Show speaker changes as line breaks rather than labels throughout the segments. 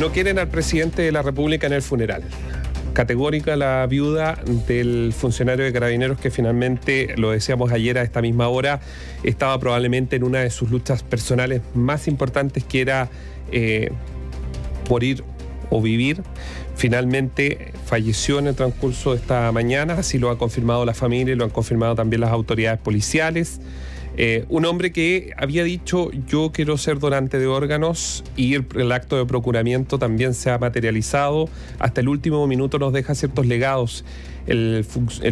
No quieren al presidente de la República en el funeral. Categórica la viuda del funcionario de carabineros que finalmente, lo decíamos ayer a esta misma hora, estaba probablemente en una de sus luchas personales más importantes que era eh, morir o vivir. Finalmente falleció en el transcurso de esta mañana, así lo ha confirmado la familia y lo han confirmado también las autoridades policiales. Eh, un hombre que había dicho yo quiero ser donante de órganos y el, acto de procuramiento también se ha materializado. Hasta el último minuto nos deja ciertos legados el,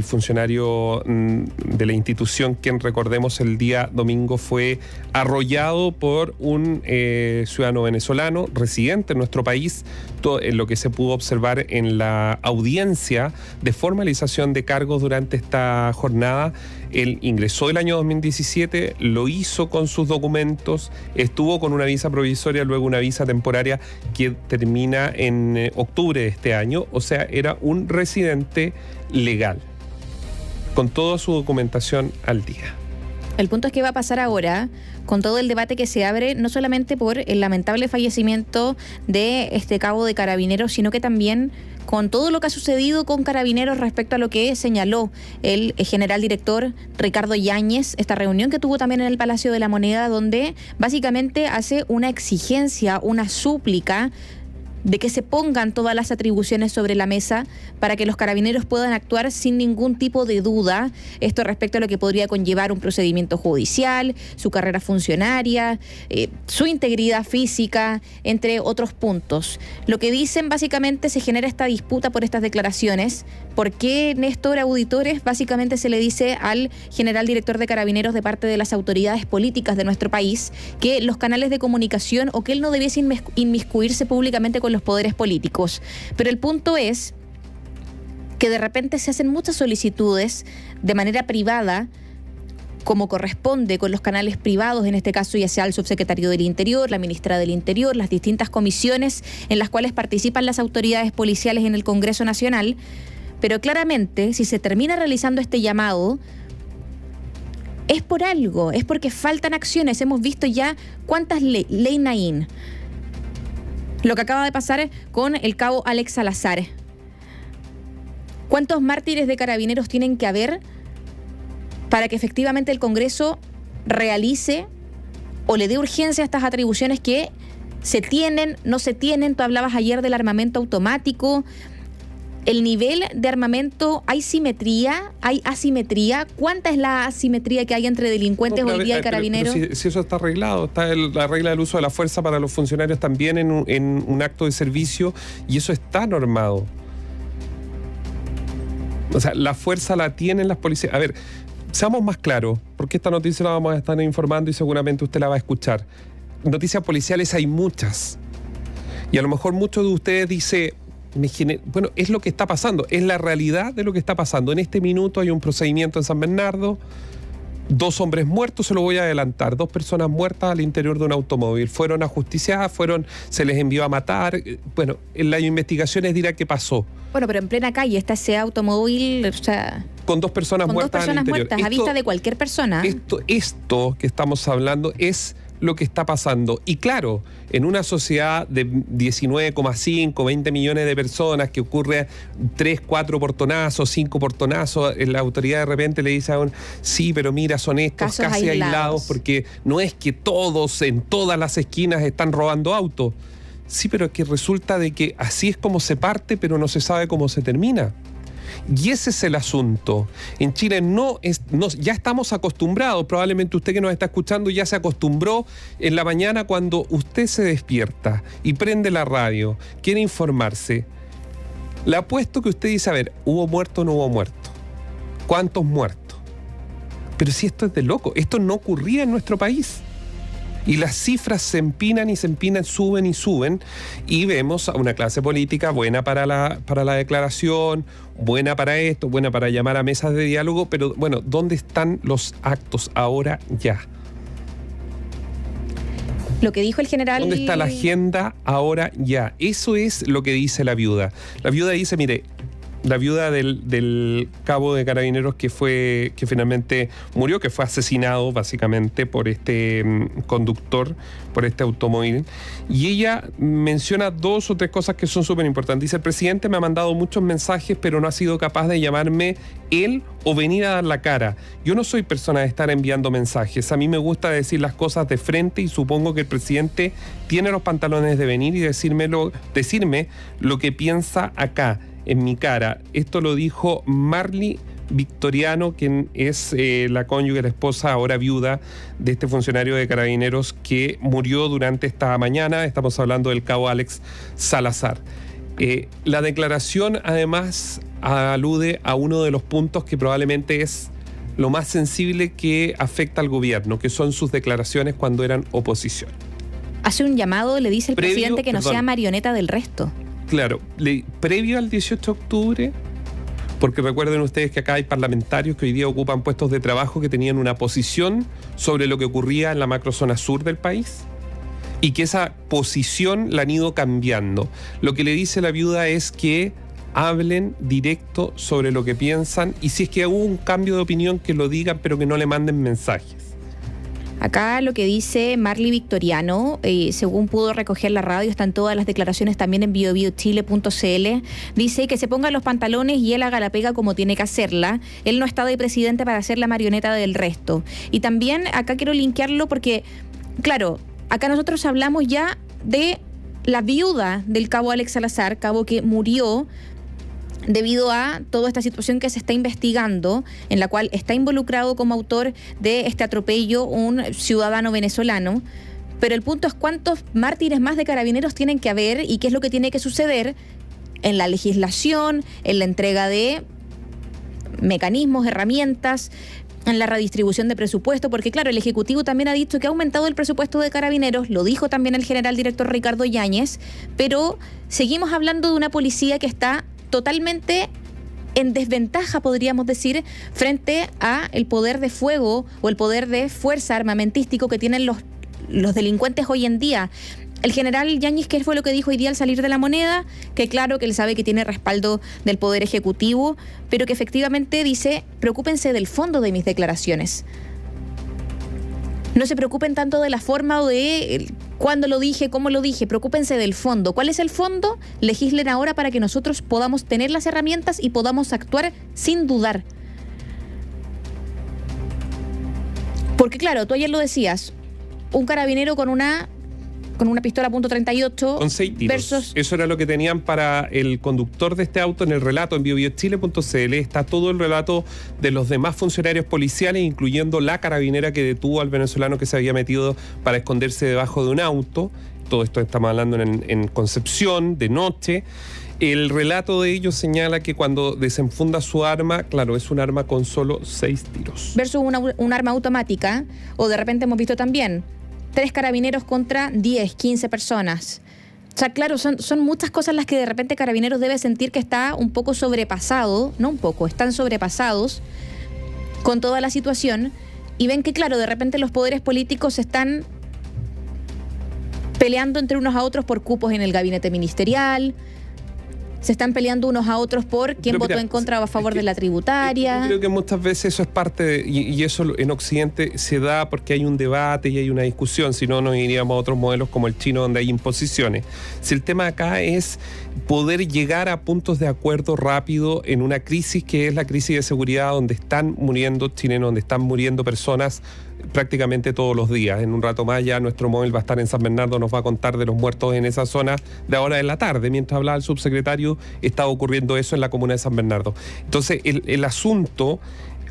funcionario mm, de la institución, quien recordemos el día domingo fue arrollado por un eh, ciudadano venezolano residente en nuestro país, todo, en lo que se pudo observar en la audiencia de formalización de cargos durante esta jornada. Él ingresó el año 2017, lo hizo con sus documentos, estuvo con una visa provisoria, luego una visa temporaria que termina en eh, octubre de este año, o sea, era un residente legal, con toda su documentación al día.
El punto es que va a pasar ahora con todo el debate que se abre, no solamente por el lamentable fallecimiento de este cabo de carabineros, sino que también con todo lo que ha sucedido con carabineros respecto a lo que señaló el general director Ricardo Yáñez, esta reunión que tuvo también en el Palacio de la Moneda, donde básicamente hace una exigencia, una súplica de que se pongan todas las atribuciones sobre la mesa para que los carabineros puedan actuar sin ningún tipo de duda. Esto respecto a lo que podría conllevar un procedimiento judicial, su carrera funcionaria, eh, su integridad física, entre otros puntos. Lo que dicen básicamente se genera esta disputa por estas declaraciones. ¿Por qué Néstor Auditores básicamente se le dice al general director de carabineros de parte de las autoridades políticas de nuestro país que los canales de comunicación o que él no debiese inmiscuirse públicamente con los poderes políticos. Pero el punto es que de repente se hacen muchas solicitudes de manera privada como corresponde con los canales privados, en este caso ya sea el subsecretario del Interior, la ministra del Interior, las distintas comisiones en las cuales participan las autoridades policiales en el Congreso Nacional, pero claramente si se termina realizando este llamado, es por algo, es porque faltan acciones. Hemos visto ya cuántas ley, ley Naín, lo que acaba de pasar con el cabo Alex Salazar. ¿Cuántos mártires de carabineros tienen que haber para que efectivamente el Congreso realice o le dé urgencia a estas atribuciones que se tienen, no se tienen? Tú hablabas ayer del armamento automático, el nivel de armamento, ¿hay simetría? ¿Hay asimetría? ¿Cuánta es la asimetría que hay entre delincuentes hoy día y carabineros?
si, eso está arreglado, está la regla del uso de la fuerza para los funcionarios también en un, en un acto de servicio y eso está normado. O sea, la fuerza la tienen las policías. A ver, seamos más claros, porque esta noticia la vamos a estar informando y seguramente usted la va a escuchar. Noticias policiales hay muchas. Y a lo mejor muchos de ustedes bueno, es lo que está pasando, es la realidad de lo que está pasando. En este minuto hay un procedimiento en San Bernardo, dos hombres muertos, se lo voy a adelantar, dos personas muertas al interior de un automóvil. Fueron ajusticiadas, fueron, se les envió a matar. Bueno, en las investigaciones dirá qué pasó.
Bueno, pero en plena calle está ese automóvil, o sea,
con dos personas
con
muertas.
Dos personas muertas, a vista de cualquier persona.
Esto, esto que estamos hablando es lo que está pasando. Y claro, en una sociedad de 19,5, 20 millones de personas que ocurre 3, 4 portonazos, 5 portonazos, la autoridad de repente le dice a un, sí, pero mira, son estos casi aislados. porque no es que todos en todas las esquinas están robando autos. Sí, pero es que resulta de que así es como se parte, pero no se sabe cómo se termina. Y ese es el asunto. En Chile no, es, ya estamos acostumbrados, probablemente usted que nos está escuchando ya se acostumbró en la mañana cuando usted se despierta y prende la radio, quiere informarse. Le apuesto que usted dice, a ver, ¿hubo muerto o no hubo muerto? ¿Cuántos muertos? Pero si esto es de loco, esto no ocurría en nuestro país. Y las cifras se empinan y se empinan, suben y suben, y vemos a una clase política buena para la, para la declaración, buena para esto, buena para llamar a mesas de diálogo, pero bueno, ¿dónde están los actos ahora ya?
Lo que dijo el general.
¿Dónde está la agenda ahora ya? Eso es lo que dice la viuda. La viuda dice, mire, la viuda del, cabo de carabineros que fue que finalmente murió, que fue asesinado básicamente por este mm, conductor, por este automóvil. Y ella menciona dos o tres cosas que son súper importantes. Dice, el presidente me ha mandado muchos mensajes, pero no ha sido capaz de llamarme él o venir a dar la cara. Yo no soy persona de estar enviando mensajes. A mí me gusta decir las cosas de frente y supongo que el presidente tiene los pantalones de venir y decirme lo que piensa acá en mi cara. Esto lo dijo Marley Victoriano, quien es eh, la cónyuge, la esposa, ahora viuda de este funcionario de carabineros que murió durante esta mañana. Estamos hablando del cabo Alex Salazar. Eh, la declaración además alude a uno de los puntos que probablemente es lo más sensible que afecta al gobierno, que son sus declaraciones cuando eran oposición.
Hace un llamado, le dice el presidente que no sea marioneta del resto.
Claro, previo al 18 de octubre, porque recuerden ustedes que acá hay parlamentarios que hoy día ocupan puestos de trabajo que tenían una posición sobre lo que ocurría en la macrozona sur del país y que esa posición la han ido cambiando. Lo que le dice la viuda es que hablen directo sobre lo que piensan y si es que hubo un cambio de opinión que lo digan pero que no le manden mensajes.
Acá lo que dice Marley Victoriano, eh, según pudo recoger la radio, están todas las declaraciones también en biobiochile.cl, dice que se ponga los pantalones y él haga la pega como tiene que hacerla. Él no está de presidente para ser la marioneta del resto. Y también acá quiero linkearlo porque, claro, acá nosotros hablamos ya de la viuda del cabo Alex Salazar, cabo que murió debido a toda esta situación que se está investigando, en la cual está involucrado como autor de este atropello un ciudadano venezolano. Pero el punto es cuántos mártires más de carabineros tienen que haber y qué es lo que tiene que suceder en la legislación, en la entrega de mecanismos, herramientas, en la redistribución de presupuesto, porque claro, el Ejecutivo también ha dicho que ha aumentado el presupuesto de carabineros, lo dijo también el general director Ricardo Yáñez, pero seguimos hablando de una policía que está totalmente en desventaja, podríamos decir, frente a el poder de fuego o el poder de fuerza armamentístico que tienen los, los delincuentes hoy en día. El general Yáñez, ¿qué fue lo que dijo hoy día al salir de la moneda? Que claro que él sabe que tiene respaldo del Poder Ejecutivo, pero que efectivamente dice, preocúpense del fondo de mis declaraciones. No se preocupen tanto de la forma o de cuándo lo dije, cómo lo dije, preocúpense del fondo. ¿Cuál es el fondo? Legislen ahora para que nosotros podamos tener las herramientas y podamos actuar sin dudar. Porque claro, tú ayer lo decías, un carabinero con una con una pistola .38
con seis tiros. Eso era lo que tenían para el conductor de este auto en el relato en biobiochile.cl. Está todo el relato de los demás funcionarios policiales, incluyendo la carabinera que detuvo al venezolano que se había metido para esconderse debajo de un auto. Todo esto estamos hablando en, Concepción, de noche. El relato de ellos señala que cuando desenfunda su arma, claro, es un arma con solo seis tiros.
Versus una, un arma automática, o de repente hemos visto también tres carabineros contra 10, 15 personas. O sea, claro, son, son muchas cosas las que de repente Carabineros debe sentir que está un poco sobrepasado, no un poco, están sobrepasados con toda la situación y ven que, claro, de repente los poderes políticos están peleando entre unos a otros por cupos en el gabinete ministerial, se están peleando unos a otros por quién votó en contra o a favor de la tributaria.
Yo creo que muchas veces eso es parte, y, eso en Occidente se da porque hay un debate y hay una discusión, si no nos iríamos a otros modelos como el chino donde hay imposiciones. Si el tema acá es poder llegar a puntos de acuerdo rápido en una crisis que es la crisis de seguridad donde están muriendo chilenos, donde están muriendo personas prácticamente todos los días. En un rato más ya nuestro móvil va a estar en San Bernardo, nos va a contar de los muertos en esa zona de ahora en la tarde. Mientras hablaba el subsecretario, estaba ocurriendo eso en la comuna de San Bernardo. Entonces, el, asunto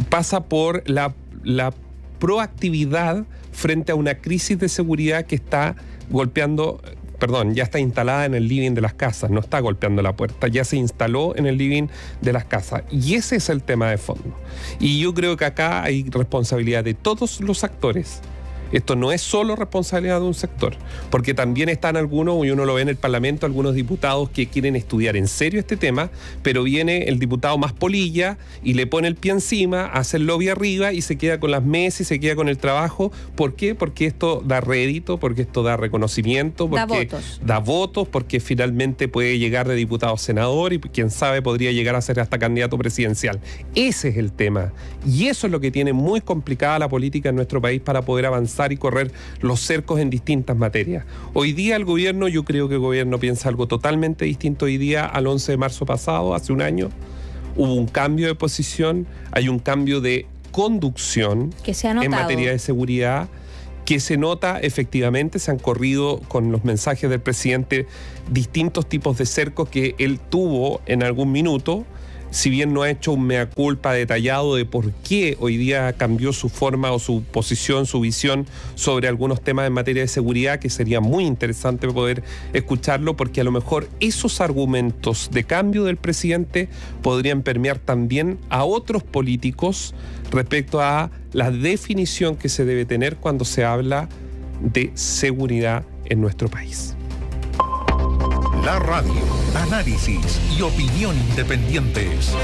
pasa por la, la proactividad frente a una crisis de seguridad que está golpeando perdón, ya está instalada en el living de las casas, no está golpeando la puerta, ya se instaló en el living de las casas. Y ese es el tema de fondo. Y yo creo que acá hay responsabilidad de todos los actores Esto no es solo responsabilidad de un sector, porque también están algunos, y uno lo ve en el Parlamento, algunos diputados que quieren estudiar en serio este tema, pero viene el diputado más polilla y le pone el pie encima, hace el lobby arriba y se queda con las mesas y se queda con el trabajo. ¿Por qué? Porque esto da rédito, porque esto da reconocimiento, porque
da votos,
da votos porque finalmente puede llegar de diputado a senador y quién sabe podría llegar a ser hasta candidato presidencial. Ese es el tema. Y eso es lo que tiene muy complicada la política en nuestro país para poder avanzar y correr los cercos en distintas materias. Hoy día el gobierno, yo creo que el gobierno piensa algo totalmente distinto hoy día al 11 de marzo pasado, hace un año. Hubo un cambio de posición, hay un cambio de conducción
que se ha en
materia de seguridad que se nota efectivamente, se han corrido con los mensajes del presidente distintos tipos de cercos que él tuvo en algún minuto si bien no ha hecho un mea culpa detallado de por qué hoy día cambió su forma o su posición, su visión sobre algunos temas en materia de seguridad, que sería muy interesante poder escucharlo, porque a lo mejor esos argumentos de cambio del presidente podrían permear también a otros políticos respecto a la definición que se debe tener cuando se habla de seguridad en nuestro país.
La radio, análisis y opinión independientes.